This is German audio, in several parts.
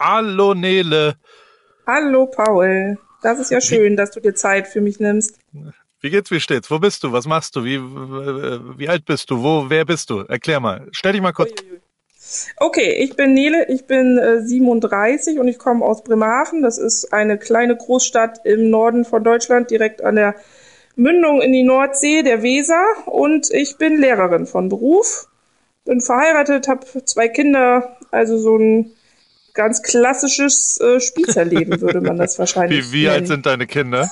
Hallo Nele. Hallo Paul. Das ist ja schön, dass du dir Zeit für mich nimmst. Wie geht's, wie steht's? Wo bist du? Was machst du? Wie, wie alt bist du? Wo, wer bist du? Erklär mal. Stell dich mal kurz. Okay, ich bin Nele, ich bin äh, 37 und ich komme aus Bremerhaven. Das ist eine kleine Großstadt im Norden von Deutschland, direkt an der Mündung in die Nordsee, der Weser. Und ich bin Lehrerin von Beruf. Bin verheiratet, habe zwei Kinder, also so ein ganz klassisches äh, Spießerleben, würde man das wahrscheinlich Wie, wie alt sind deine Kinder?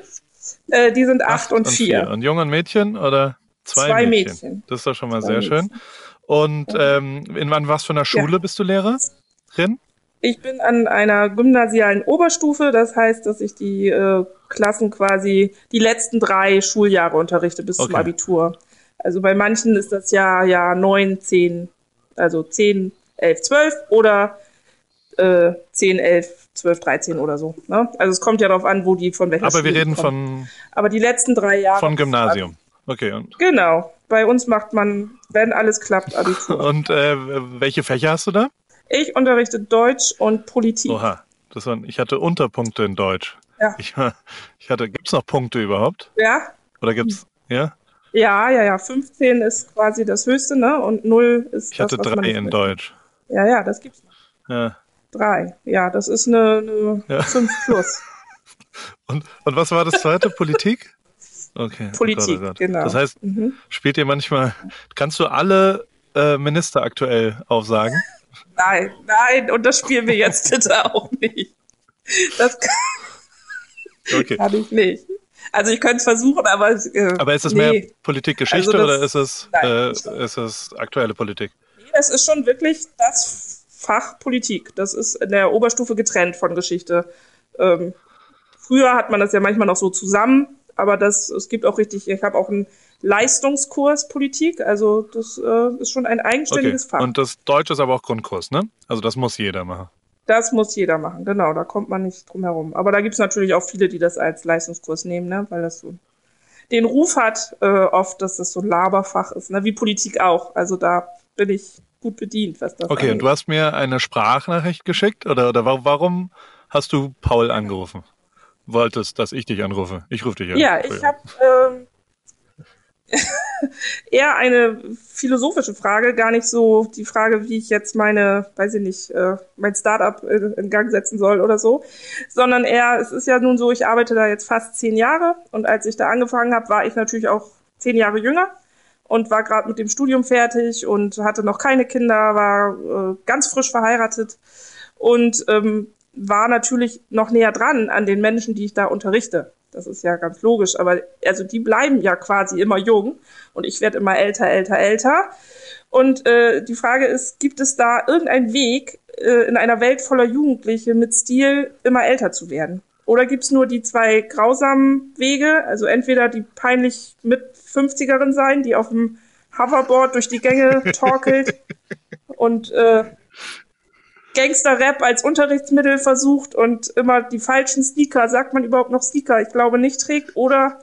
äh, die sind acht, acht und, und vier. Und Jung und Mädchen oder zwei, zwei Mädchen? Mädchen? Das ist doch schon mal zwei sehr Mädchen. schön. Und ähm, in wann was für einer Schule ja. bist du Lehrerin? Ich bin an einer gymnasialen Oberstufe, das heißt, dass ich die äh, Klassen quasi die letzten drei Schuljahre unterrichte bis okay. zum Abitur. Also bei manchen ist das ja ja neun, zehn, also zehn, elf, zwölf oder äh, 10, 11, 12, 13 oder so. Ne? Also es kommt ja darauf an, wo die von welcher Aber Schule wir reden kommen. von. Aber die letzten drei Jahre. Von Gymnasium. Okay. Und genau. Bei uns macht man, wenn alles klappt, Abitur. und äh, welche Fächer hast du da? Ich unterrichte Deutsch und Politik. Oha. Das waren, ich hatte Unterpunkte in Deutsch. Ja. Ich, ich hatte, gibt's noch Punkte überhaupt? Ja. Oder gibt's, ja? Ja, ja, ja. 15 ist quasi das höchste, ne? Und 0 ist Ich hatte das, drei in Deutsch. Ja, ja, das gibt's noch. Ja. Drei. Ja, das ist eine, eine ja. 5 plus. und, und was war das zweite? Politik? Okay. Politik, oh Gott, oh Gott. genau. Das heißt, mhm. spielt ihr manchmal, kannst du alle äh, Minister aktuell aufsagen? Nein, nein, und das spielen wir jetzt bitte auch nicht. Das kann, okay. kann ich nicht. Also ich könnte es versuchen, aber äh, Aber ist es nee. mehr Politikgeschichte Also oder ist es, nein. äh, ist es aktuelle Politik? Nee, das ist schon wirklich das Fach Politik. Das ist in der Oberstufe getrennt von Geschichte. Ähm, früher hat man das ja manchmal noch so zusammen, aber das, es gibt auch richtig, ich habe auch einen Leistungskurs Politik, also das äh, ist schon ein Okay. eigenständiges Fach. Und das Deutsche ist aber auch Grundkurs, ne? Also das muss jeder machen. Das muss jeder machen, genau, da kommt man nicht drum herum. Aber da gibt's natürlich auch viele, die das als Leistungskurs nehmen, ne? weil das so den Ruf hat, äh, oft, dass das so ein Laberfach ist, ne? wie Politik auch. Also da bin ich gut bedient, was das Okay, und du hast mir eine Sprachnachricht geschickt oder, oder wa- warum hast du Paul angerufen? Wolltest, dass ich dich anrufe? Ich rufe dich an. Ja, ich habe ähm, eher eine philosophische Frage, gar nicht so die Frage, wie ich jetzt meine, weiß ich nicht, äh, mein Startup in Gang setzen soll oder so, sondern eher, es ist ja nun so, ich arbeite da jetzt fast zehn Jahre und als ich da angefangen habe, war ich natürlich auch zehn Jahre jünger und war gerade mit dem Studium fertig und hatte noch keine Kinder, war äh, ganz frisch verheiratet und ähm, war natürlich noch näher dran an den Menschen, die ich da unterrichte. Das ist ja ganz logisch, aber also die bleiben ja quasi immer jung und ich werde immer älter, älter, älter. Und äh, die Frage ist, gibt es da irgendeinen Weg, äh, in einer Welt voller Jugendliche mit Stil immer älter zu werden? Oder gibt's nur die zwei grausamen Wege, also entweder die peinlich mit 50erin sein, die auf dem Hoverboard durch die Gänge torkelt und äh, Gangster-Rap als Unterrichtsmittel versucht und immer die falschen Sneaker, sagt man überhaupt noch Sneaker, ich glaube nicht trägt, oder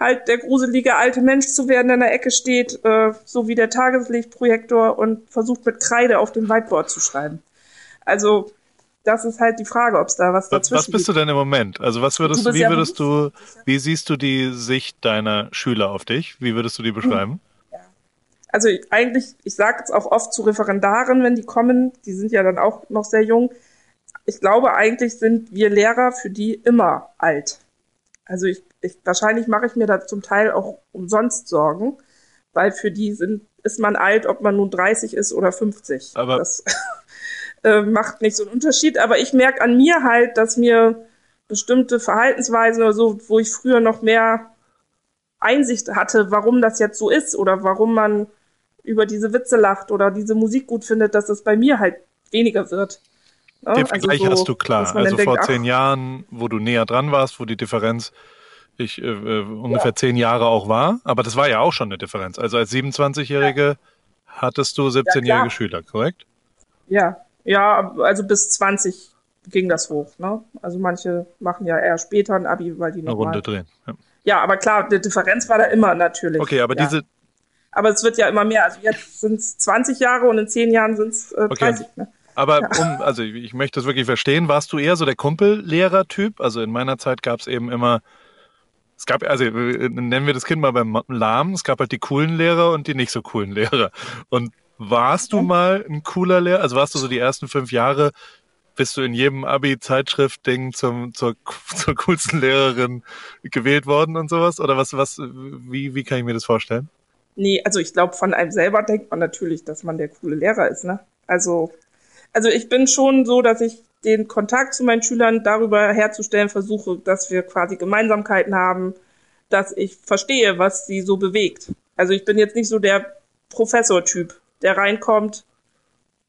halt der gruselige alte Mensch zu werden, der in der Ecke steht, äh, so wie der Tageslichtprojektor und versucht mit Kreide auf dem Whiteboard zu schreiben. Also das ist halt die Frage, ob es da was dazwischen was bist du denn im Moment? Also was würdest Du wie ja würdest du, wie siehst du die Sicht deiner Schüler auf dich? Wie würdest du die beschreiben? also ich- eigentlich, ich sage es auch oft zu Referendaren, wenn die kommen, die sind ja dann auch noch sehr jung. Ich glaube, eigentlich sind wir Lehrer für die immer alt. Also ich, ich wahrscheinlich mache ich mir da zum Teil auch umsonst Sorgen, weil für die sind, ist man alt, ob man nun 30 ist oder 50. Aber- das äh, macht nicht so einen Unterschied. Aber ich merke an mir halt, dass mir bestimmte Verhaltensweisen oder so, wo ich früher noch mehr Einsicht hatte, warum das jetzt so ist oder warum man über diese Witze lacht oder diese Musik gut findet, dass das bei mir halt weniger wird. Ne? Den Vergleich so, hast du klar. Also vor denkt, zehn Jahren, wo du näher dran warst, wo die Differenz ich äh, äh, ungefähr zehn Jahre auch war, aber das war ja auch schon eine Differenz. Also als 27-Jährige hattest du 17-jährige klar. Schüler, korrekt? Ja, ja, also bis 20 ging das hoch. Ne? Also manche machen ja eher später ein Abi, weil die Eine noch Runde mal, drehen. Ja. Ja, aber klar, die Differenz war da immer natürlich. Okay, aber ja. diese, Aber es wird ja immer mehr. Also jetzt sind es 20 Jahre und in 10 Jahren sind es äh, Okay. 30. Ne? Aber ja. um, also ich, ich möchte es wirklich verstehen, warst du eher so der Kumpellehrer-Typ? Also in meiner Zeit gab es eben immer, es gab, also nennen wir das Kind mal beim Lahm, es gab halt die coolen Lehrer und die nicht so coolen Lehrer. Und warst du mal ein cooler Lehrer? Also warst du so die ersten fünf Jahre, bist du in jedem Abi-Zeitschrift-Ding zum, zur, zur coolsten Lehrerin gewählt worden und sowas? Oder was, was, wie, wie kann ich mir das vorstellen? Nee, also ich glaube, von einem selber denkt man natürlich, dass man der coole Lehrer ist, ne? Also, also ich bin schon so, dass ich den Kontakt zu meinen Schülern darüber herzustellen versuche, dass wir quasi Gemeinsamkeiten haben, dass ich verstehe, was sie so bewegt. Also ich bin jetzt nicht so der Professor-Typ, der reinkommt,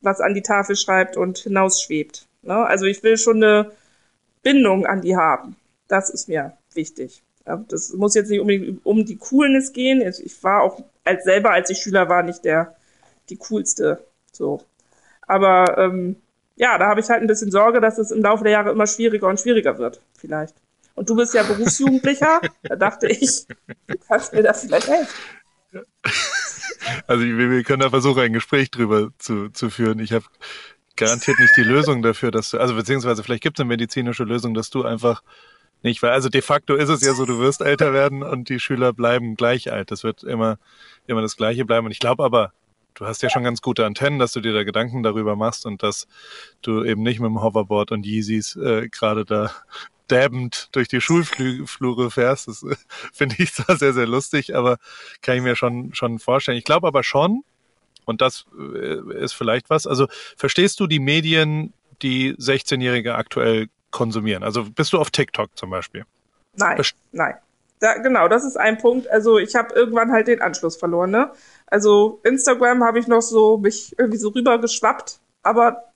was an die Tafel schreibt und hinausschwebt. Ne? Also ich will schon eine Bindung an die haben. Das ist mir wichtig. Das muss jetzt nicht unbedingt um die Coolness gehen. Ich war auch als selber, als ich Schüler war, nicht der die coolste. So. Aber ähm, ja, da habe ich halt ein bisschen Sorge, dass es im Laufe der Jahre immer schwieriger und schwieriger wird, vielleicht. Und du bist ja Berufsjugendlicher, da dachte ich, du kannst mir da vielleicht helfen. Also wir können da versuchen, ein Gespräch drüber zu, zu führen. Ich habe garantiert nicht die Lösung dafür, dass du, also beziehungsweise vielleicht gibt es eine medizinische Lösung, dass du einfach nicht, weil also de facto ist es ja so, du wirst älter werden und die Schüler bleiben gleich alt. Das wird immer, immer das Gleiche bleiben. Und ich glaube aber, du hast ja schon ganz gute Antennen, dass du dir da Gedanken darüber machst und dass du eben nicht mit dem Hoverboard und Yeezys äh, gerade da dabbend durch die Schulflure fährst. Das äh, finde ich zwar sehr, sehr lustig, aber kann ich mir schon, schon vorstellen. Ich glaube aber schon, und das äh, ist vielleicht was, also verstehst du die Medien, die 16-Jährige aktuell konsumieren? Also bist du auf TikTok zum Beispiel? Nein, Best nein. Da, genau, das ist ein Punkt. Also ich habe irgendwann halt den Anschluss verloren. Ne? Also Instagram habe ich noch so mich irgendwie so rübergeschwappt, aber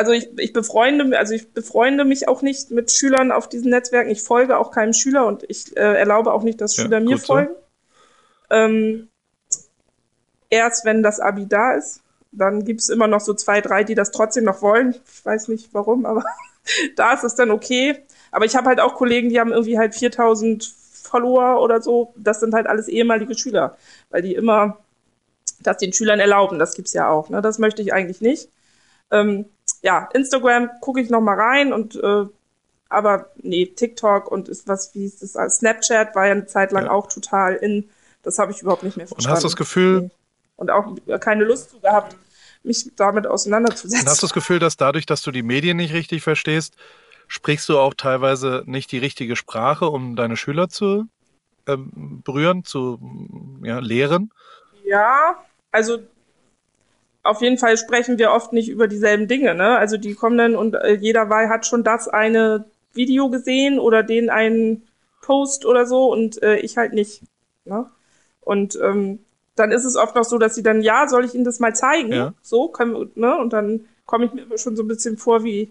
also ich, ich befreunde, also ich befreunde mich auch nicht mit Schülern auf diesen Netzwerken. Ich folge auch keinem Schüler und ich äh, erlaube auch nicht, dass Schüler ja, mir folgen. So. Ähm, erst wenn das Abi da ist, dann gibt's immer noch so zwei, drei, die das trotzdem noch wollen. Ich weiß nicht warum, aber da ist es dann okay. Aber ich habe halt auch Kollegen, die haben irgendwie halt 4000 Follower oder so. Das sind halt alles ehemalige Schüler, weil die immer das den Schülern erlauben. Das gibt's ja auch. Ne? Das möchte ich eigentlich nicht. Ähm, ja, Instagram gucke ich noch mal rein und äh, aber nee, TikTok und ist was wie ist das Snapchat war ja eine Zeit lang ja. auch total in. Das habe ich überhaupt nicht mehr verstanden. Und hast du das Gefühl, nee und auch keine Lust zu gehabt, mich damit auseinanderzusetzen. Und hast du das Gefühl, dass dadurch, dass du die Medien nicht richtig verstehst, sprichst du auch teilweise nicht die richtige Sprache, um deine Schüler zu ähm, berühren, zu ja, lehren? Ja, also auf jeden Fall sprechen wir oft nicht über dieselben Dinge. Ne? Also die kommen dann und äh, jeder Wahl hat schon das eine Video gesehen oder den einen Post oder so und äh, ich halt nicht. Ne? Und ähm, dann ist es oft noch so, dass sie dann, ja, soll ich Ihnen das mal zeigen? Ja. So, können wir, ne? Und dann komme ich mir schon so ein bisschen vor wie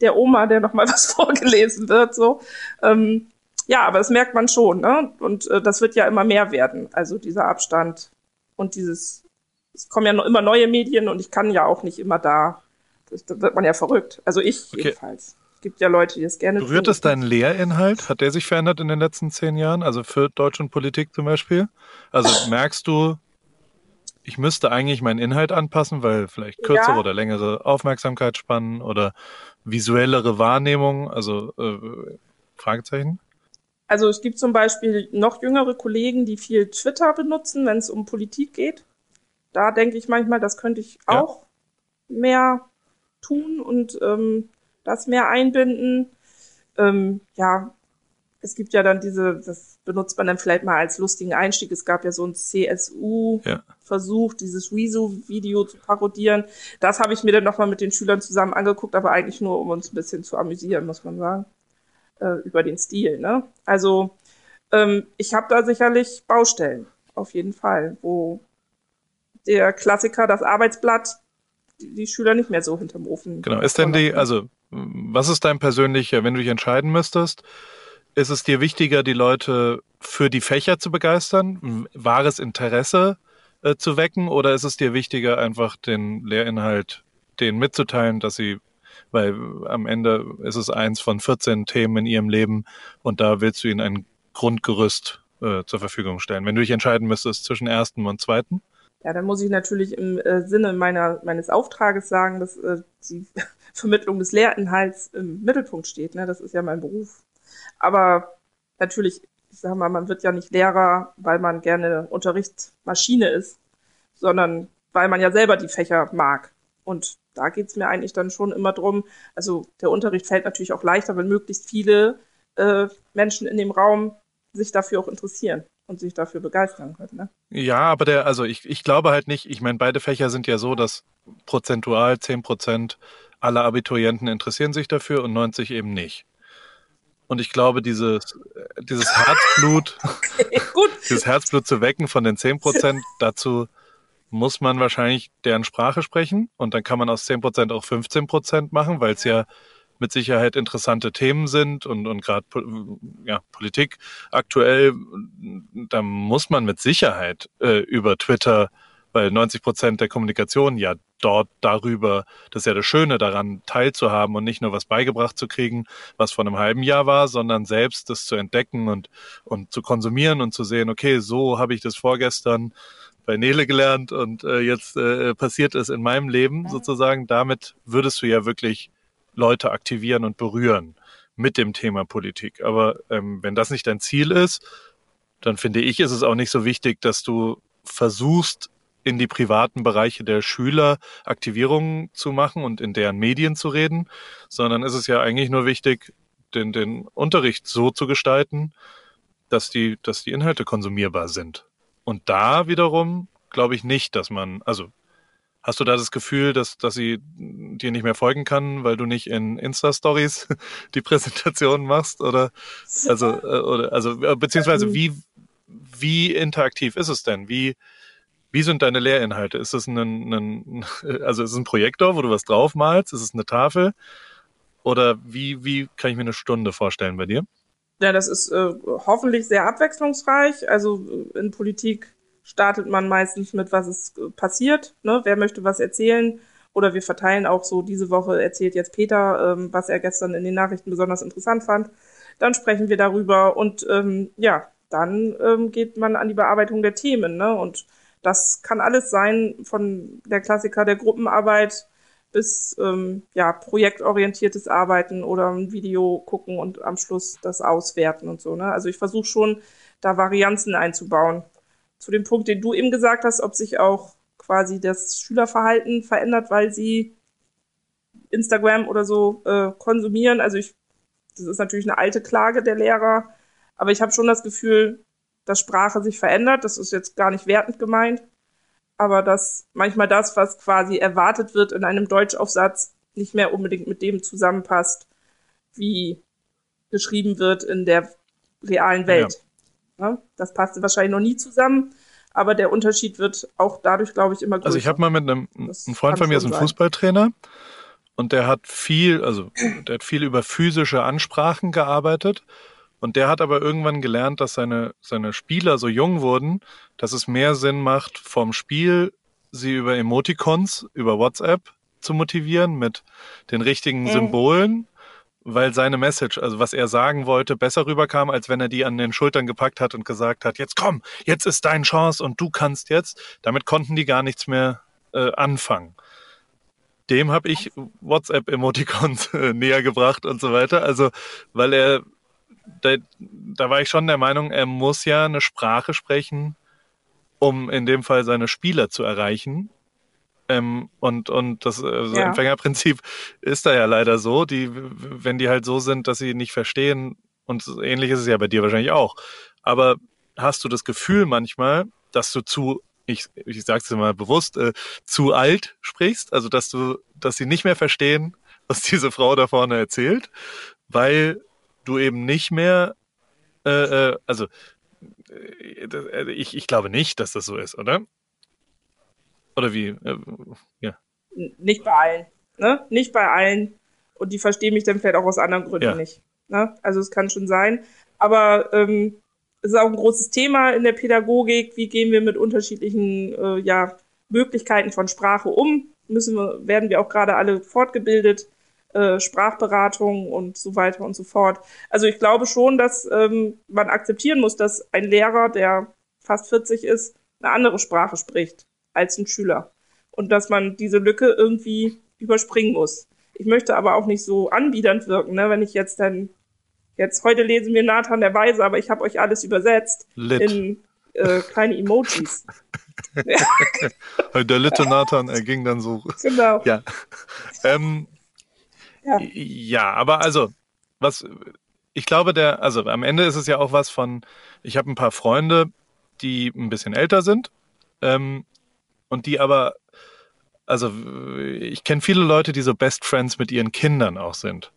der Oma, der nochmal was vorgelesen wird, so. Ähm, ja, aber das merkt man schon, ne? Und äh, das wird ja immer mehr werden. Also dieser Abstand und dieses, es kommen ja noch immer neue Medien und ich kann ja auch nicht immer da. Das, da wird man ja verrückt. Also ich okay. jedenfalls gibt ja Leute, die es gerne Berührt es deinen Lehrinhalt? Hat der sich verändert in den letzten zehn Jahren? Also für Deutsch und Politik zum Beispiel? Also merkst du, ich müsste eigentlich meinen Inhalt anpassen, weil vielleicht kürzere ja. oder längere Aufmerksamkeitsspannen oder visuellere Wahrnehmung, also äh, Fragezeichen? Also es gibt zum Beispiel noch jüngere Kollegen, die viel Twitter benutzen, wenn es um Politik geht. Da denke ich manchmal, das könnte ich auch ja. mehr tun und ähm, das mehr einbinden. Ähm, ja, es gibt ja dann diese, das benutzt man dann vielleicht mal als lustigen Einstieg. Es gab ja so ein CSU-Versuch, ja. dieses Rezo-Video zu parodieren. Das habe ich mir dann nochmal mit den Schülern zusammen angeguckt, aber eigentlich nur, um uns ein bisschen zu amüsieren, muss man sagen, äh, über den Stil. Ne? Also ähm, ich habe da sicherlich Baustellen, auf jeden Fall, wo der Klassiker, das Arbeitsblatt, die, die Schüler nicht mehr so hinterm Ofen. Genau, ist denn die, also was ist dein persönlicher, wenn du dich entscheiden müsstest, ist es dir wichtiger, die Leute für die Fächer zu begeistern, wahres Interesse äh, zu wecken, oder ist es dir wichtiger, einfach den Lehrinhalt denen mitzuteilen, dass sie, weil am Ende ist es eins von 14 Themen in ihrem Leben und da willst du ihnen ein Grundgerüst äh, zur Verfügung stellen. Wenn du dich entscheiden müsstest zwischen ersten und zweiten? Ja, dann muss ich natürlich im äh, Sinne meiner, meines Auftrages sagen, dass äh, die Vermittlung des Lehrinhalts im Mittelpunkt steht. Ne? Das ist ja mein Beruf. Aber natürlich, ich sage mal, man wird ja nicht Lehrer, weil man gerne Unterrichtsmaschine ist, sondern weil man ja selber die Fächer mag. Und da geht's mir eigentlich dann schon immer drum. Also der Unterricht fällt natürlich auch leichter, wenn möglichst viele äh, Menschen in dem Raum sich dafür auch interessieren und sich dafür begeistern können. Ne? Ja, aber der, also ich, ich glaube halt nicht, ich meine, beide Fächer sind ja so, dass prozentual 10 Prozent aller Abiturienten interessieren sich dafür und 90 eben nicht. Und ich glaube, dieses, dieses Herzblut, okay, dieses Herzblut zu wecken von den 10 Prozent, dazu muss man wahrscheinlich deren Sprache sprechen und dann kann man aus 10 Prozent auch 15 Prozent machen, weil es ja mit Sicherheit interessante Themen sind und, und gerade ja, Politik aktuell, da muss man mit Sicherheit äh, über Twitter, weil 90 Prozent der Kommunikation ja dort darüber, das ist ja das Schöne daran, teilzuhaben und nicht nur was beigebracht zu kriegen, was vor einem halben Jahr war, sondern selbst das zu entdecken und, und zu konsumieren und zu sehen, okay, so habe ich das vorgestern bei Nele gelernt und äh, jetzt äh, passiert es in meinem Leben sozusagen. Damit würdest du ja wirklich Leute aktivieren und berühren mit dem Thema Politik. Aber ähm, wenn das nicht dein Ziel ist, dann finde ich, ist es auch nicht so wichtig, dass du versuchst, in die privaten Bereiche der Schüler Aktivierungen zu machen und in deren Medien zu reden, sondern ist es ja eigentlich nur wichtig, den, den Unterricht so zu gestalten, dass die, dass die Inhalte konsumierbar sind. Und da wiederum glaube ich nicht, dass man, also Hast du da das Gefühl, dass, dass sie dir nicht mehr folgen kann, weil du nicht in Insta-Stories die Präsentation machst? Oder also, äh, oder also äh, beziehungsweise wie, wie interaktiv ist es denn? Wie, wie sind deine Lehrinhalte? Ist es ein, ein also ist es ein Projektor, wo du was draufmalst? Ist es eine Tafel? Oder wie, wie kann ich mir eine Stunde vorstellen bei dir? Ja, das ist äh, hoffentlich sehr abwechslungsreich. Also äh, in Politik startet man meistens mit, was ist äh, passiert, ne? wer möchte was erzählen. Oder wir verteilen auch so, diese Woche erzählt jetzt Peter, ähm, was er gestern in den Nachrichten besonders interessant fand. Dann sprechen wir darüber und ähm, ja, dann ähm, geht man an die Bearbeitung der Themen. Ne? Und das kann alles sein, von der Klassiker der Gruppenarbeit bis ähm, ja, projektorientiertes Arbeiten oder ein Video gucken und am Schluss das auswerten und so. Ne? Also ich versuche schon, da Varianzen einzubauen zu dem Punkt, den du eben gesagt hast, ob sich auch quasi das Schülerverhalten verändert, weil sie Instagram oder so äh, konsumieren. Also ich, das ist natürlich eine alte Klage der Lehrer, aber ich habe schon das Gefühl, dass Sprache sich verändert. Das ist jetzt gar nicht wertend gemeint, aber dass manchmal das, was quasi erwartet wird in einem Deutschaufsatz, nicht mehr unbedingt mit dem zusammenpasst, wie geschrieben wird in der realen Welt. Ja. Ne? Das passte wahrscheinlich noch nie zusammen, aber der Unterschied wird auch dadurch, glaube ich, immer größer. Also ich habe mal mit einem, ein Freund von mir ist ein Fußballtrainer und der hat viel, also der hat viel über physische Ansprachen gearbeitet. Und der hat aber irgendwann gelernt, dass seine, seine Spieler so jung wurden, dass es mehr Sinn macht, vom Spiel sie über Emoticons, über WhatsApp zu motivieren mit den richtigen mhm. Symbolen weil seine Message, also was er sagen wollte, besser rüberkam, als wenn er die an den Schultern gepackt hat und gesagt hat, jetzt komm, jetzt ist deine Chance und du kannst jetzt. Damit konnten die gar nichts mehr äh, anfangen. Dem habe ich WhatsApp-Emoticons äh, näher gebracht und so weiter. Also, weil er, da, da war ich schon der Meinung, er muss ja eine Sprache sprechen, um in dem Fall seine Spieler zu erreichen. Ähm, und, und das also ja. Empfängerprinzip ist da ja leider so, die, wenn die halt so sind, dass sie nicht verstehen, und ähnlich ist es ja bei dir wahrscheinlich auch. Aber hast du das Gefühl manchmal, dass du zu, ich, ich sag's dir mal bewusst, äh, zu alt sprichst? Also dass du, dass sie nicht mehr verstehen, was diese Frau da vorne erzählt, weil du eben nicht mehr, äh, äh, also äh, ich, ich glaube nicht, dass das so ist, oder? Oder wie? Äh, ja. Nicht bei allen. Ne? Nicht bei allen. Und die verstehen mich dann vielleicht auch aus anderen Gründen ja. nicht. Ne? Also es kann schon sein. Aber ähm, es ist auch ein großes Thema in der Pädagogik. Wie gehen wir mit unterschiedlichen äh, ja, Möglichkeiten von Sprache um? Müssen wir, werden wir auch gerade alle fortgebildet, äh, Sprachberatung und so weiter und so fort. Also ich glaube schon, dass ähm, man akzeptieren muss, dass ein Lehrer, der fast 40 ist, eine andere Sprache spricht als ein Schüler. Und dass man diese Lücke irgendwie überspringen muss. Ich möchte aber auch nicht so anbiedernd wirken, ne? wenn ich jetzt dann, jetzt heute lesen wir Nathan der Weise, aber ich habe euch alles übersetzt Lit. in äh, kleine Emojis. der Litte Nathan, er ging dann so. Genau. Ja. Ähm, Ja. ja, aber also, was, ich glaube, der, also am Ende ist es ja auch was von, ich habe ein paar Freunde, die ein bisschen älter sind ähm, und die aber, also ich kenne viele Leute, die so Best Friends mit ihren Kindern auch sind.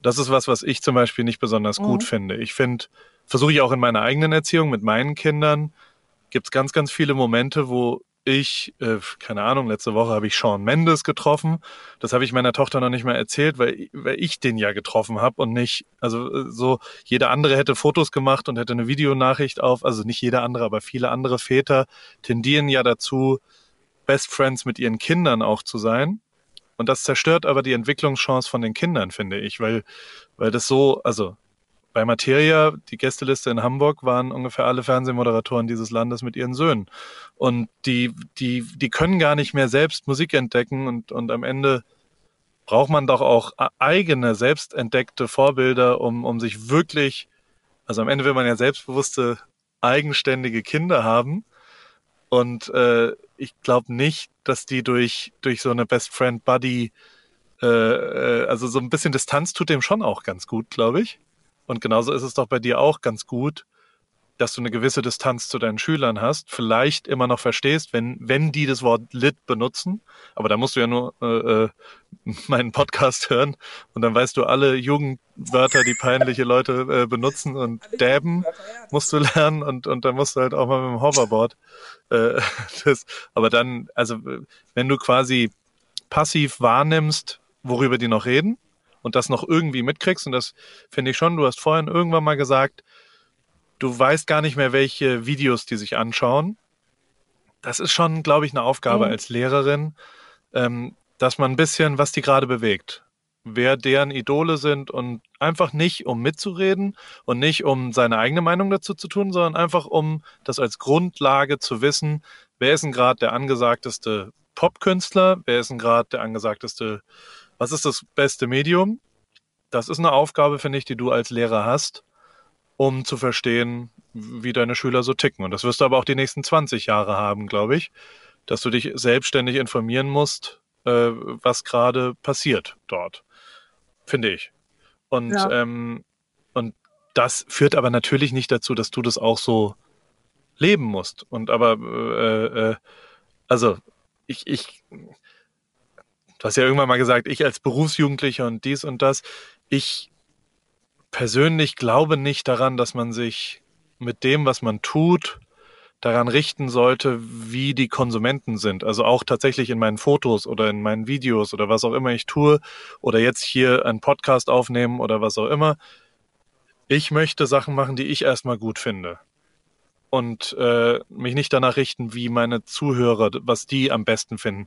Das ist was, was ich zum Beispiel nicht besonders Mhm. gut finde. Ich finde, versuche ich auch in meiner eigenen Erziehung mit meinen Kindern, gibt es ganz, ganz viele Momente, wo ich, äh, keine Ahnung, letzte Woche habe ich Sean Mendes getroffen. Das habe ich meiner Tochter noch nicht mal erzählt, weil, weil ich den ja getroffen habe und nicht, also so, jeder andere hätte Fotos gemacht und hätte eine Videonachricht auf, also nicht jeder andere, aber viele andere Väter tendieren ja dazu, Best Friends mit ihren Kindern auch zu sein. Und das zerstört aber die Entwicklungschance von den Kindern, finde ich, weil, weil das so, also bei Materia, die Gästeliste in Hamburg, waren ungefähr alle Fernsehmoderatoren dieses Landes mit ihren Söhnen. Und die, die, die können gar nicht mehr selbst Musik entdecken und, und am Ende braucht man doch auch e- eigene, selbst entdeckte Vorbilder, um, um sich wirklich, also am Ende will man ja selbstbewusste, eigenständige Kinder haben. Und äh, ich glaube nicht, dass die durch, durch so eine Best Friend Buddy, äh, äh, also so ein bisschen Distanz tut dem schon auch ganz gut, glaube ich. Und genauso ist es doch bei dir auch ganz gut, dass du eine gewisse Distanz zu deinen Schülern hast, vielleicht immer noch verstehst, wenn, wenn die das Wort lit benutzen. Aber da musst du ja nur äh, äh, meinen Podcast hören und dann weißt du alle Jugendwörter, die peinliche Leute äh, benutzen und dabben musst du lernen und, und dann musst du halt auch mal mit dem Hoverboard. Äh, das, aber dann, also wenn du quasi passiv wahrnimmst, worüber die noch reden und das noch irgendwie mitkriegst, und das finde ich schon, du hast vorhin irgendwann mal gesagt, du weißt gar nicht mehr, welche Videos die sich anschauen. Das ist schon, glaube ich, eine Aufgabe Mhm. als Lehrerin, ähm, dass man ein bisschen, was die gerade bewegt, wer deren Idole sind und einfach nicht, um mitzureden und nicht, um seine eigene Meinung dazu zu tun, sondern einfach, um das als Grundlage zu wissen, wer ist denn gerade der angesagteste Popkünstler, wer ist denn gerade der angesagteste, was ist das beste Medium? Das ist eine Aufgabe, finde ich, die du als Lehrer hast, um zu verstehen, wie deine Schüler so ticken. Und das wirst du aber auch die nächsten 20 Jahre haben, glaube ich, dass du dich selbstständig informieren musst, was gerade passiert dort, finde ich. Und, Ja. ähm, und das führt aber natürlich nicht dazu, dass du das auch so leben musst. Und aber, äh, äh, also ich, ich, du hast ja irgendwann mal gesagt, ich als Berufsjugendlicher und dies und das, ich persönlich glaube nicht daran, dass man sich mit dem, was man tut, daran richten sollte, wie die Konsumenten sind. Also auch tatsächlich in meinen Fotos oder in meinen Videos oder was auch immer ich tue oder jetzt hier einen Podcast aufnehmen oder was auch immer. Ich möchte Sachen machen, die ich erstmal gut finde. Und äh, mich nicht danach richten, wie meine Zuhörer, was die am besten finden.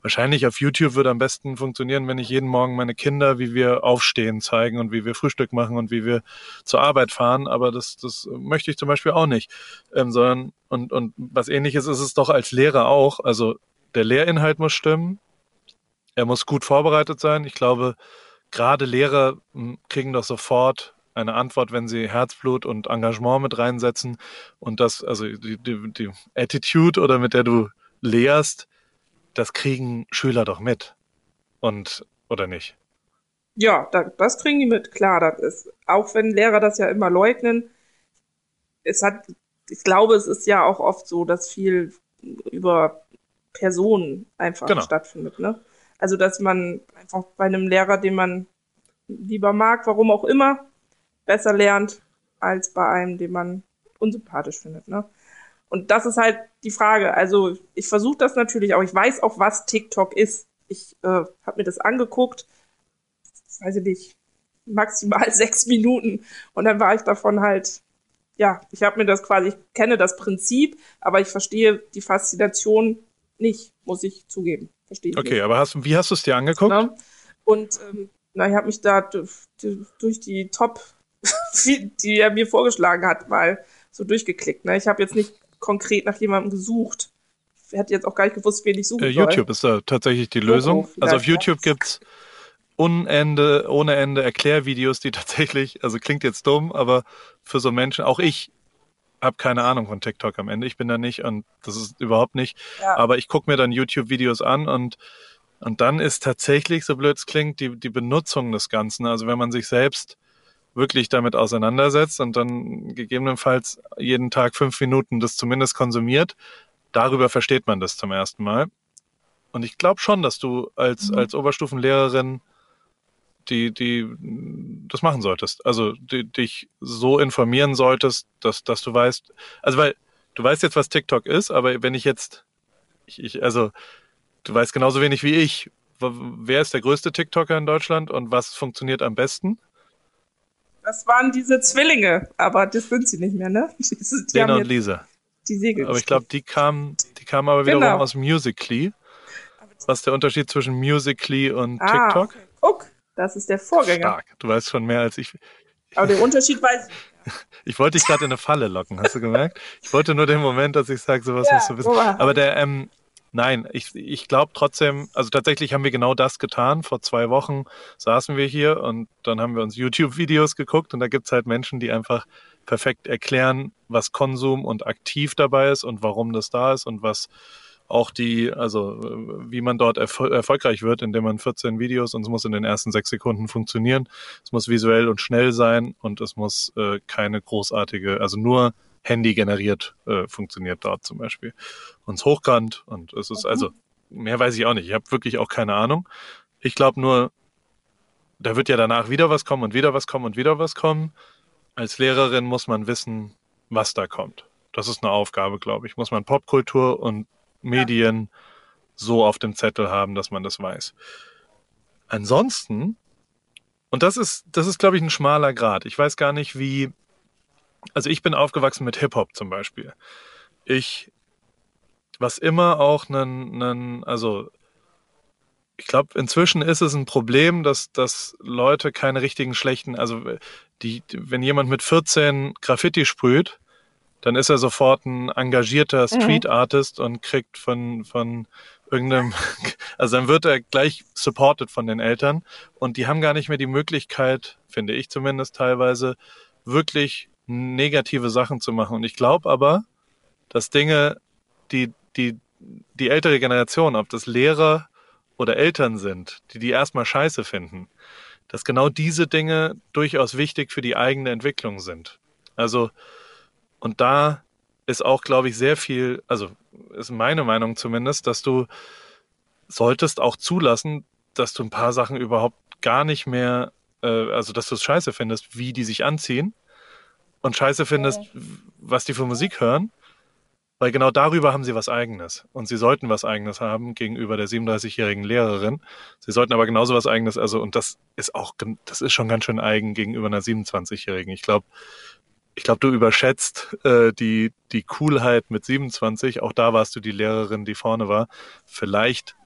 Wahrscheinlich auf YouTube würde am besten funktionieren, wenn ich jeden Morgen meine Kinder, wie wir aufstehen, zeigen und wie wir Frühstück machen und wie wir zur Arbeit fahren. Aber das, das möchte ich zum Beispiel auch nicht. Ähm, sondern, und, und was ähnliches ist es doch als Lehrer auch. Also der Lehrinhalt muss stimmen. Er muss gut vorbereitet sein. Ich glaube, gerade Lehrer m, kriegen doch sofort eine Antwort, wenn sie Herzblut und Engagement mit reinsetzen und das, also die, die, die Attitude oder mit der du lehrst, das kriegen Schüler doch mit. Und, oder nicht? Ja, da, das kriegen die mit, klar. Das ist, auch wenn Lehrer das ja immer leugnen, es hat, ich glaube, es ist ja auch oft so, dass viel über Personen einfach Genau. stattfindet, ne? Also, dass man einfach bei einem Lehrer, den man lieber mag, warum auch immer, besser lernt, als bei einem, den man unsympathisch findet, ne? Und das ist halt die Frage. Also, ich versuche das natürlich auch. Ich weiß auch, was TikTok ist. Ich äh, habe mir das angeguckt weiß ich nicht, maximal sechs Minuten. Und dann war ich davon halt, ja, ich habe mir das quasi, ich kenne das Prinzip, aber ich verstehe die Faszination nicht, muss ich zugeben. Verstehe ich Okay, nicht. aber hast, wie hast du es dir angeguckt? Ne? Und ähm, na, ich habe mich da durch die Top, die er mir vorgeschlagen hat, mal so durchgeklickt. Ne? Ich habe jetzt nicht konkret nach jemandem gesucht. hätte jetzt auch gar nicht gewusst, wen ich suchen äh, YouTube ist da tatsächlich die Lösung. Also auf YouTube gibt's Unende, ohne Ende Erklärvideos, die tatsächlich, also klingt jetzt dumm, aber für so Menschen, auch ich habe keine Ahnung von TikTok am Ende. Ich bin da nicht und das ist überhaupt nicht. Ja. Aber ich gucke mir dann YouTube-Videos an und und dann ist tatsächlich, so blöd es klingt, die, die Benutzung des Ganzen. Also wenn man sich selbst wirklich damit auseinandersetzt und dann gegebenenfalls jeden Tag fünf Minuten das zumindest konsumiert, darüber versteht man das zum ersten Mal. Und ich glaube schon, dass du als, mhm. als Oberstufenlehrerin die, die das machen solltest. Also die, dich so informieren solltest, dass, dass du weißt, also weil du weißt jetzt, was TikTok ist, aber wenn ich jetzt, ich, ich, also du weißt genauso wenig wie ich, wer ist der größte TikToker in Deutschland und was funktioniert am besten? Das waren diese Zwillinge, aber das sind sie nicht mehr, ne? Die, die Lena und Lisa. Die Segel. Aber ich glaube, die kamen, die kamen aber wiederum genau. aus Musically. Was ist der Unterschied zwischen Musically und ah, TikTok? Okay. Guck, das ist der Vorgänger. Stark. Du weißt schon mehr als ich. Aber den Unterschied weiß ich. Ich wollte dich gerade in eine Falle locken, hast du gemerkt? Ich wollte nur den Moment, dass ich sage, sowas ja, musst du wissen. Aber der, ähm, nein, ich, ich glaube trotzdem, also tatsächlich haben wir genau das getan. Vor zwei Wochen saßen wir hier und dann haben wir uns YouTube-Videos geguckt und da gibt es halt Menschen, die einfach perfekt erklären, was Konsum und aktiv dabei ist und warum das da ist und was auch die, also wie man dort erfol erfolgreich wird, indem man 14 Videos und es muss in den ersten sechs Sekunden funktionieren. Es muss visuell und schnell sein und es muss äh, keine großartige, also nur Handy generiert äh, funktioniert dort zum Beispiel. Und es hochkant und es ist, also mehr weiß ich auch nicht. Ich habe wirklich auch keine Ahnung. Ich glaube nur, da wird ja danach wieder was kommen und wieder was kommen und wieder was kommen. Als Lehrerin muss man wissen, was da kommt. Das ist eine Aufgabe, glaube ich. Muss man Popkultur und Medien so auf dem Zettel haben, dass man das weiß. Ansonsten, und das ist, das ist, glaube ich, ein schmaler Grad. Ich weiß gar nicht, wie. Also ich bin aufgewachsen mit Hip-Hop zum Beispiel. Ich, was immer auch einen, also ich glaube, inzwischen ist es ein Problem, dass, dass Leute keine richtigen schlechten, also die, wenn jemand mit 14 Graffiti sprüht, dann ist er sofort ein engagierter mhm. Street Artist und kriegt von, von irgendeinem, also dann wird er gleich supported von den Eltern und die haben gar nicht mehr die Möglichkeit, finde ich zumindest teilweise, wirklich negative Sachen zu machen. Und ich glaube aber, dass Dinge, die, die, die ältere Generation, ob das Lehrer oder Eltern sind, die die erstmal scheiße finden, dass genau diese Dinge durchaus wichtig für die eigene Entwicklung sind. Also, und da ist auch, glaube ich, sehr viel, also ist meine Meinung zumindest, dass du solltest auch zulassen, dass du ein paar Sachen überhaupt gar nicht mehr, äh, also dass du es scheiße findest, wie die sich anziehen und scheiße findest, was die für Musik hören, weil genau darüber haben sie was Eigenes und sie sollten was Eigenes haben gegenüber der 37-jährigen Lehrerin. Sie sollten aber genauso was Eigenes, also und das ist auch, das ist schon ganz schön eigen gegenüber einer 27-jährigen. Ich glaube, ich glaube, du überschätzt äh, die, die Coolheit mit 27. Auch da warst du die Lehrerin, die vorne war. Vielleicht.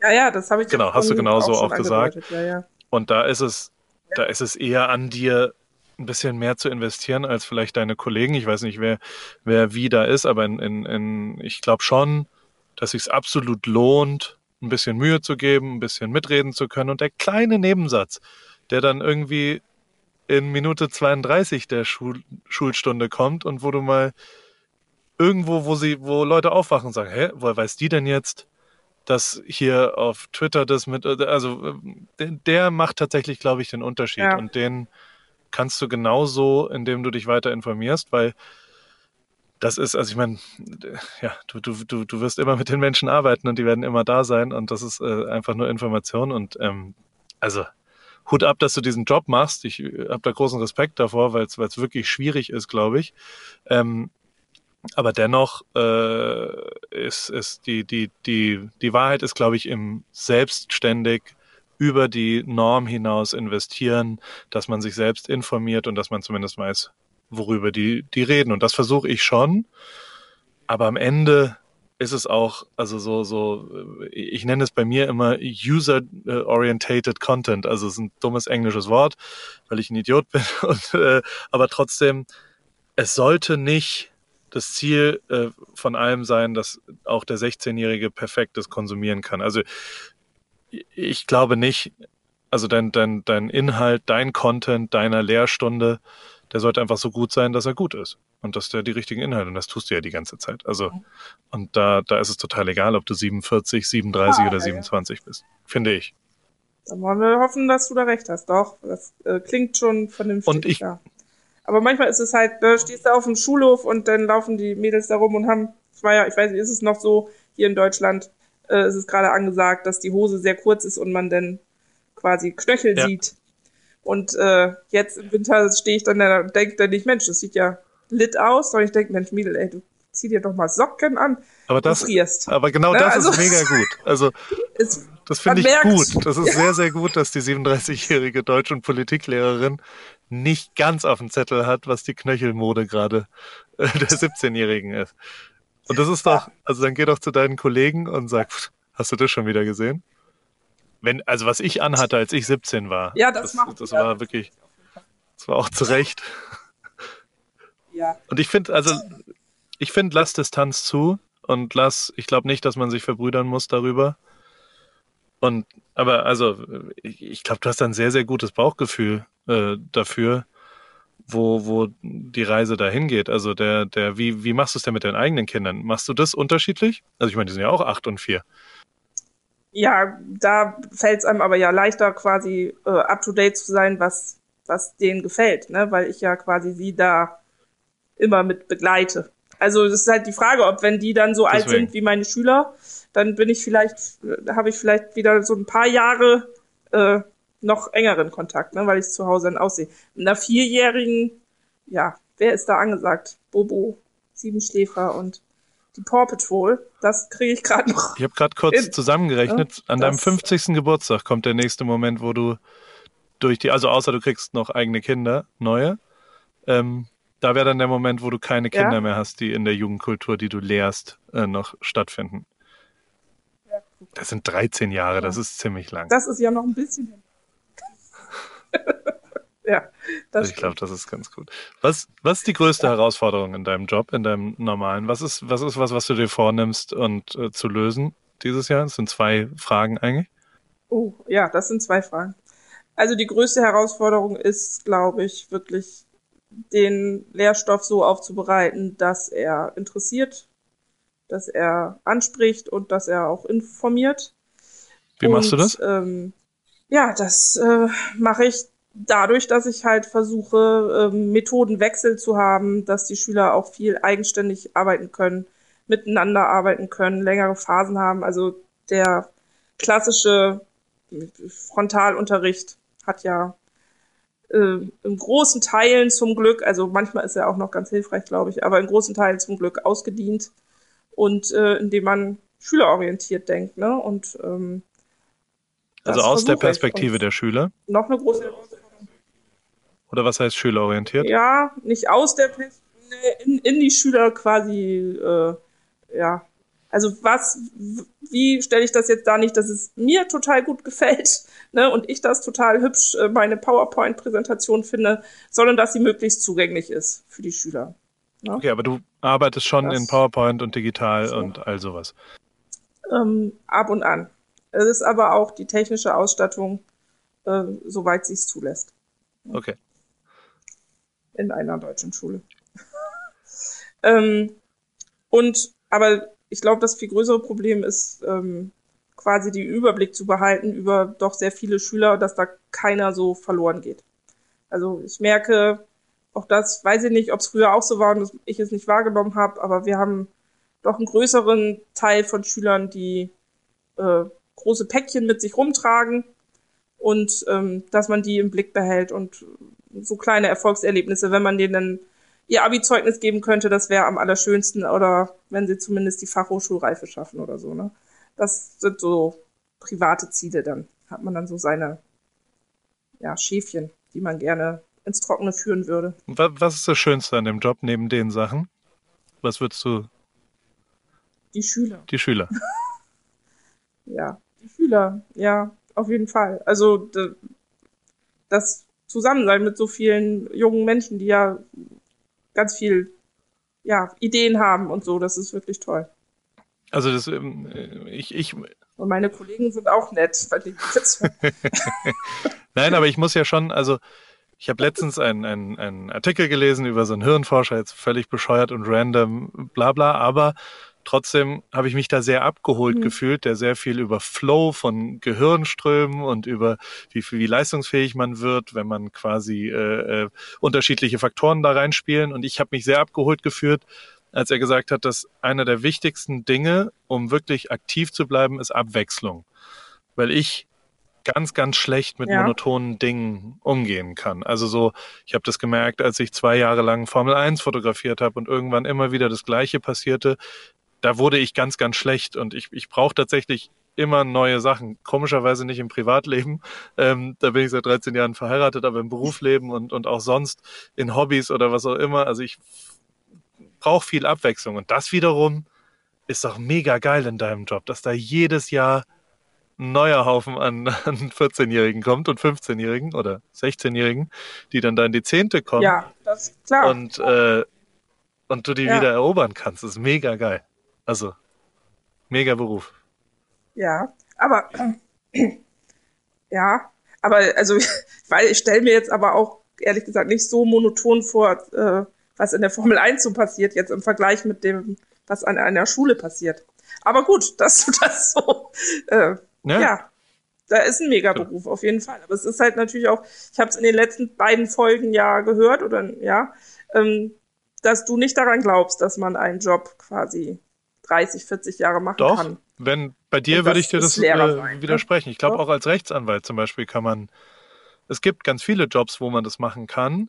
Ja, ja, das habe ich Genau, hast du genauso auch, auch gesagt. Ja, ja. Und da ist es, da ist es eher an dir, ein bisschen mehr zu investieren als vielleicht deine Kollegen. Ich weiß nicht, wer, wer wie da ist, aber in, in, in ich glaube schon, dass sich absolut lohnt, ein bisschen Mühe zu geben, ein bisschen mitreden zu können. Und der kleine Nebensatz, der dann irgendwie in Minute 32 der Schul Schulstunde kommt und wo du mal irgendwo, wo sie, wo Leute aufwachen und sagen, hä, woher weiß die denn jetzt, dass hier auf Twitter das mit, also der macht tatsächlich, glaube ich, den Unterschied ja. und den kannst du genauso, indem du dich weiter informierst, weil das ist, also ich meine, ja, du, du, du, du wirst immer mit den Menschen arbeiten und die werden immer da sein und das ist äh, einfach nur Information und ähm, also Hut ab, dass du diesen Job machst. Ich äh, habe da großen Respekt davor, weil es wirklich schwierig ist, glaube ich. Ähm, aber dennoch äh, ist, ist die, die, die, die Wahrheit ist, glaube ich, im selbstständig über die Norm hinaus investieren, dass man sich selbst informiert und dass man zumindest weiß, worüber die, die reden. Und das versuche ich schon. Aber am Ende ist es auch, also so, so, ich nenne es bei mir immer User-Orientated Content. Also es ist ein dummes englisches Wort, weil ich ein Idiot bin. Und, äh, aber trotzdem, es sollte nicht das Ziel äh, von allem sein, dass auch der 16-Jährige perfektes konsumieren kann. Also ich glaube nicht, also dein, dein, dein Inhalt, dein Content, deiner Lehrstunde, der sollte einfach so gut sein, dass er gut ist. Und dass der die richtigen Inhalte, und das tust du ja die ganze Zeit. Also, und da, da ist es total egal, ob du 47, 37 ah, oder 27 ja. bist. Finde ich. Dann wollen wir hoffen, dass du da recht hast. Doch, das äh, klingt schon vernünftig. Und ich, ja. Aber manchmal ist es halt, da stehst du auf dem Schulhof und dann laufen die Mädels da rum und haben, es war ja, ich weiß nicht, ist es noch so, hier in Deutschland äh, ist es gerade angesagt, dass die Hose sehr kurz ist und man dann quasi Knöchel ja. sieht. Und äh, jetzt im Winter stehe ich dann da und denke dann nicht, Mensch, das sieht ja lit aus. Und ich denke, Mensch, Mädel, ey, du zieh dir doch mal Socken an. Aber das, aber genau ne? das also, ist mega gut. Also, das finde ich merkt, gut. Das ist ja. sehr, sehr gut, dass die 37-jährige Deutsch- und Politiklehrerin nicht ganz auf dem Zettel hat, was die Knöchelmode gerade äh, der 17-Jährigen ist. Und das ist doch, also dann geh doch zu deinen Kollegen und sag, hast du das schon wieder gesehen? Wenn, also was ich anhatte, als ich 17 war. Ja, das, das macht Das war wirklich, das war auch zu Recht. Ja. Und ich finde, also, ich finde, lass Distanz zu und lass, ich glaube nicht, dass man sich verbrüdern muss darüber. Und, aber also, ich, ich glaube, du hast ein sehr, sehr gutes Bauchgefühl äh, dafür, wo, wo die Reise dahin geht. Also der, der, wie, wie machst du es denn mit deinen eigenen Kindern? Machst du das unterschiedlich? Also ich meine, die sind ja auch acht und vier. Ja, da fällt es einem aber ja leichter, quasi äh, up to date zu sein, was, was denen gefällt, ne? Weil ich ja quasi sie da immer mit begleite. Also das ist halt die Frage, ob wenn die dann so Deswegen. alt sind wie meine Schüler, dann bin ich vielleicht, habe ich vielleicht wieder so ein paar Jahre äh, noch engeren Kontakt, ne, weil ich zu Hause dann aussehe. Mit einer Vierjährigen, ja, wer ist da angesagt? Bobo, Siebenschläfer und die Paw Patrol. Das kriege ich gerade noch. Ich habe gerade kurz in. zusammengerechnet. An deinem 50. Geburtstag kommt der nächste Moment, wo du durch die, also außer du kriegst noch eigene Kinder, neue, ähm, da wäre dann der Moment, wo du keine Kinder ja. mehr hast, die in der Jugendkultur, die du lehrst, äh, noch stattfinden. Das sind 13 Jahre, ja. das ist ziemlich lang. Das ist ja noch ein bisschen ja, das Ich glaube, das ist ganz gut. Was, was ist die größte ja. Herausforderung in deinem Job, in deinem normalen? Was ist, was ist was, was du dir vornimmst und äh, zu lösen dieses Jahr? Das sind zwei Fragen eigentlich. Oh, ja, das sind zwei Fragen. Also die größte Herausforderung ist, glaube ich, wirklich den Lehrstoff so aufzubereiten, dass er interessiert, dass er anspricht und dass er auch informiert. Wie und, machst du das? Ähm, ja, das äh, mache ich dadurch, dass ich halt versuche, äh, Methodenwechsel zu haben, dass die Schüler auch viel eigenständig arbeiten können, miteinander arbeiten können, längere Phasen haben. Also der klassische Frontalunterricht hat ja äh, in großen Teilen zum Glück, also manchmal ist er auch noch ganz hilfreich, glaube ich, aber in großen Teilen zum Glück ausgedient und äh, indem man schülerorientiert denkt, ne? Und ähm, also aus der Perspektive der Schüler? Noch eine große Herausforderung. Oder was heißt schülerorientiert? Ja, nicht aus der Perspektive, in, in die Schüler quasi, äh, ja. Also was, wie stelle ich das jetzt da nicht, dass es mir total gut gefällt ne, und ich das total hübsch äh, meine PowerPoint-Präsentation finde, sondern dass sie möglichst zugänglich ist für die Schüler. Ne? Okay, aber du arbeitest schon das, in PowerPoint und digital so. und all sowas. Ähm, ab und an. Es ist aber auch die technische Ausstattung, äh, soweit sie es zulässt. Okay. In einer deutschen Schule. ähm, und, aber ich glaube, das viel größere Problem ist, ähm, quasi den Überblick zu behalten über doch sehr viele Schüler, dass da keiner so verloren geht. Also ich merke, auch das weiß ich nicht, ob es früher auch so war und dass ich es nicht wahrgenommen habe, aber wir haben doch einen größeren Teil von Schülern, die äh, große Päckchen mit sich rumtragen und ähm, dass man die im Blick behält und so kleine Erfolgserlebnisse, wenn man denen dann ihr Abi-Zeugnis geben könnte, das wäre am allerschönsten oder wenn sie zumindest die Fachhochschulreife schaffen oder so. Ne? Das sind so private Ziele dann. Hat man dann so seine ja, Schäfchen, die man gerne ins Trockene führen würde. Was ist das Schönste an dem Job neben den Sachen? Was würdest du? Die Schüler. Die Schüler. ja, die Schüler, ja, auf jeden Fall. Also das Zusammensein mit so vielen jungen Menschen, die ja ganz viel ja, Ideen haben und so. Das ist wirklich toll. Also das, ähm, ich, ich. Und meine Kollegen sind auch nett, weil die jetzt. Nein, aber ich muss ja schon, also ich habe letztens einen, einen, einen Artikel gelesen über so einen Hirnforscher, jetzt völlig bescheuert und random, bla bla, aber trotzdem habe ich mich da sehr abgeholt mhm. gefühlt, der sehr viel über Flow von Gehirnströmen und über wie, wie leistungsfähig man wird, wenn man quasi äh, äh, unterschiedliche Faktoren da reinspielen. Und ich habe mich sehr abgeholt gefühlt, als er gesagt hat, dass einer der wichtigsten Dinge, um wirklich aktiv zu bleiben, ist Abwechslung. Weil ich ganz, ganz schlecht mit ja. monotonen Dingen umgehen kann. Also so, ich habe das gemerkt, als ich zwei Jahre lang Formel 1 fotografiert habe und irgendwann immer wieder das Gleiche passierte, da wurde ich ganz, ganz schlecht und ich, ich brauche tatsächlich immer neue Sachen. Komischerweise nicht im Privatleben. Ähm, da bin ich seit 13 Jahren verheiratet, aber im Berufsleben und, und auch sonst in Hobbys oder was auch immer. Also ich brauche viel Abwechslung und das wiederum ist doch mega geil in deinem Job, dass da jedes Jahr ein neuer Haufen an, an 14-Jährigen kommt und 15-Jährigen oder 16-Jährigen, die dann da in die Zehnte kommen. Ja, das ist klar. Und, äh, und du die ja. wieder erobern kannst. Das ist mega geil. Also, mega Beruf. Ja, aber ja, aber also, weil ich stelle mir jetzt aber auch ehrlich gesagt nicht so monoton vor, äh, was in der Formel 1 so passiert, jetzt im Vergleich mit dem, was an einer Schule passiert. Aber gut, dass du das so, äh, ja. ja. da ist ein Megaberuf auf jeden Fall. Aber es ist halt natürlich auch, ich habe es in den letzten beiden Folgen ja gehört oder ja, ähm, dass du nicht daran glaubst, dass man einen Job quasi 30, 40 Jahre machen Doch, kann. Wenn bei dir würde ich dir das äh, ne? widersprechen. Ich glaube auch als Rechtsanwalt zum Beispiel kann man. Es gibt ganz viele Jobs, wo man das machen kann,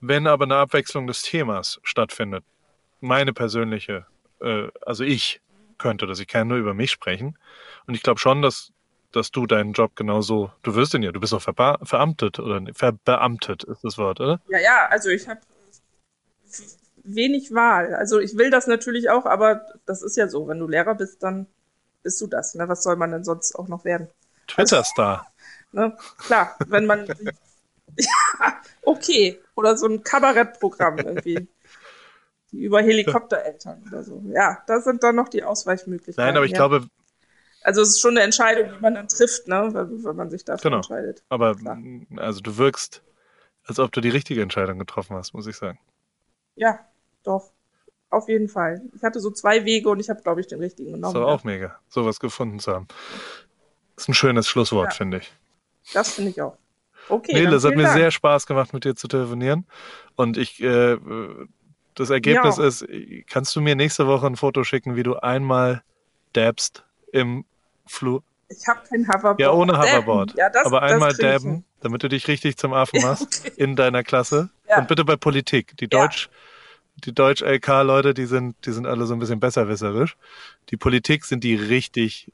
wenn aber eine Abwechslung des Themas stattfindet. Meine persönliche, äh, also ich könnte das. Ich kann nur über mich sprechen. Und ich glaube schon, dass dass du deinen Job genauso, du wirst ihn ja, du bist auch verbeamtet oder verbeamtet ist das Wort, oder? Ja, ja, also ich habe wenig Wahl. Also ich will das natürlich auch, aber das ist ja so. Wenn du Lehrer bist, dann bist du das. Ne? Was soll man denn sonst auch noch werden? Twitter-Star. Also, ne? Klar, wenn man. ja, okay. Oder so ein Kabarettprogramm irgendwie. Die über Helikoptereltern oder so. Ja, das sind dann noch die Ausweichmöglichkeiten. Nein, aber ich ja. glaube. Also es ist schon eine Entscheidung, die man dann trifft, ne? wenn, wenn man sich dafür genau. entscheidet. Aber Klar. also du wirkst, als ob du die richtige Entscheidung getroffen hast, muss ich sagen. Ja, doch. Auf jeden Fall. Ich hatte so zwei Wege und ich habe, glaube ich, den richtigen genommen. Das war auch mega, sowas gefunden zu haben. Das ist ein schönes Schlusswort, ja. finde ich. Das finde ich auch. Okay. Nele, es hat mir Dank. sehr Spaß gemacht, mit dir zu telefonieren. Und ich, äh, das Ergebnis ja. ist, kannst du mir nächste Woche ein Foto schicken, wie du einmal dabst im Flur? Ich habe kein Hoverboard. Ja, ohne Hoverboard. Ja, das, Aber einmal dabben, damit du dich richtig zum Affen machst okay. in deiner Klasse. Ja. Und bitte bei Politik. Die Deutsch, die Deutsch-LK-Leute, die sind, die sind alle so ein bisschen besserwisserisch. Die Politik sind die richtig.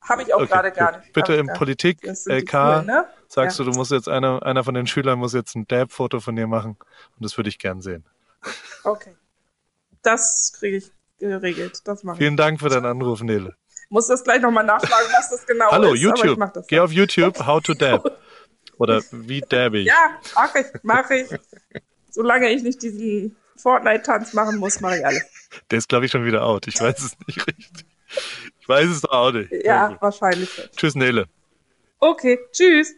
Habe ich auch okay, gerade gar nicht. Bitte im Politik-LK ne? sagst ja. du, du musst jetzt einer, einer von den Schülern muss jetzt ein Dab-Foto von dir machen. Und das würde ich gern sehen. Okay. Das kriege ich geregelt. Das mache Vielen Dank für deinen Anruf, Nele. Muss das gleich nochmal nachschlagen, was das genau Hallo, ist. Hallo, YouTube. Geh auf YouTube. How to Dab. Oder wie dab ich. Ja, mach ich, mach ich. Solange ich nicht diesen Fortnite-Tanz machen muss, mache ich alles. Der ist, glaube ich, schon wieder out. Ich weiß es nicht richtig. Ich weiß es doch auch nicht. Ja, wahrscheinlich. Tschüss, Nele. Okay, tschüss.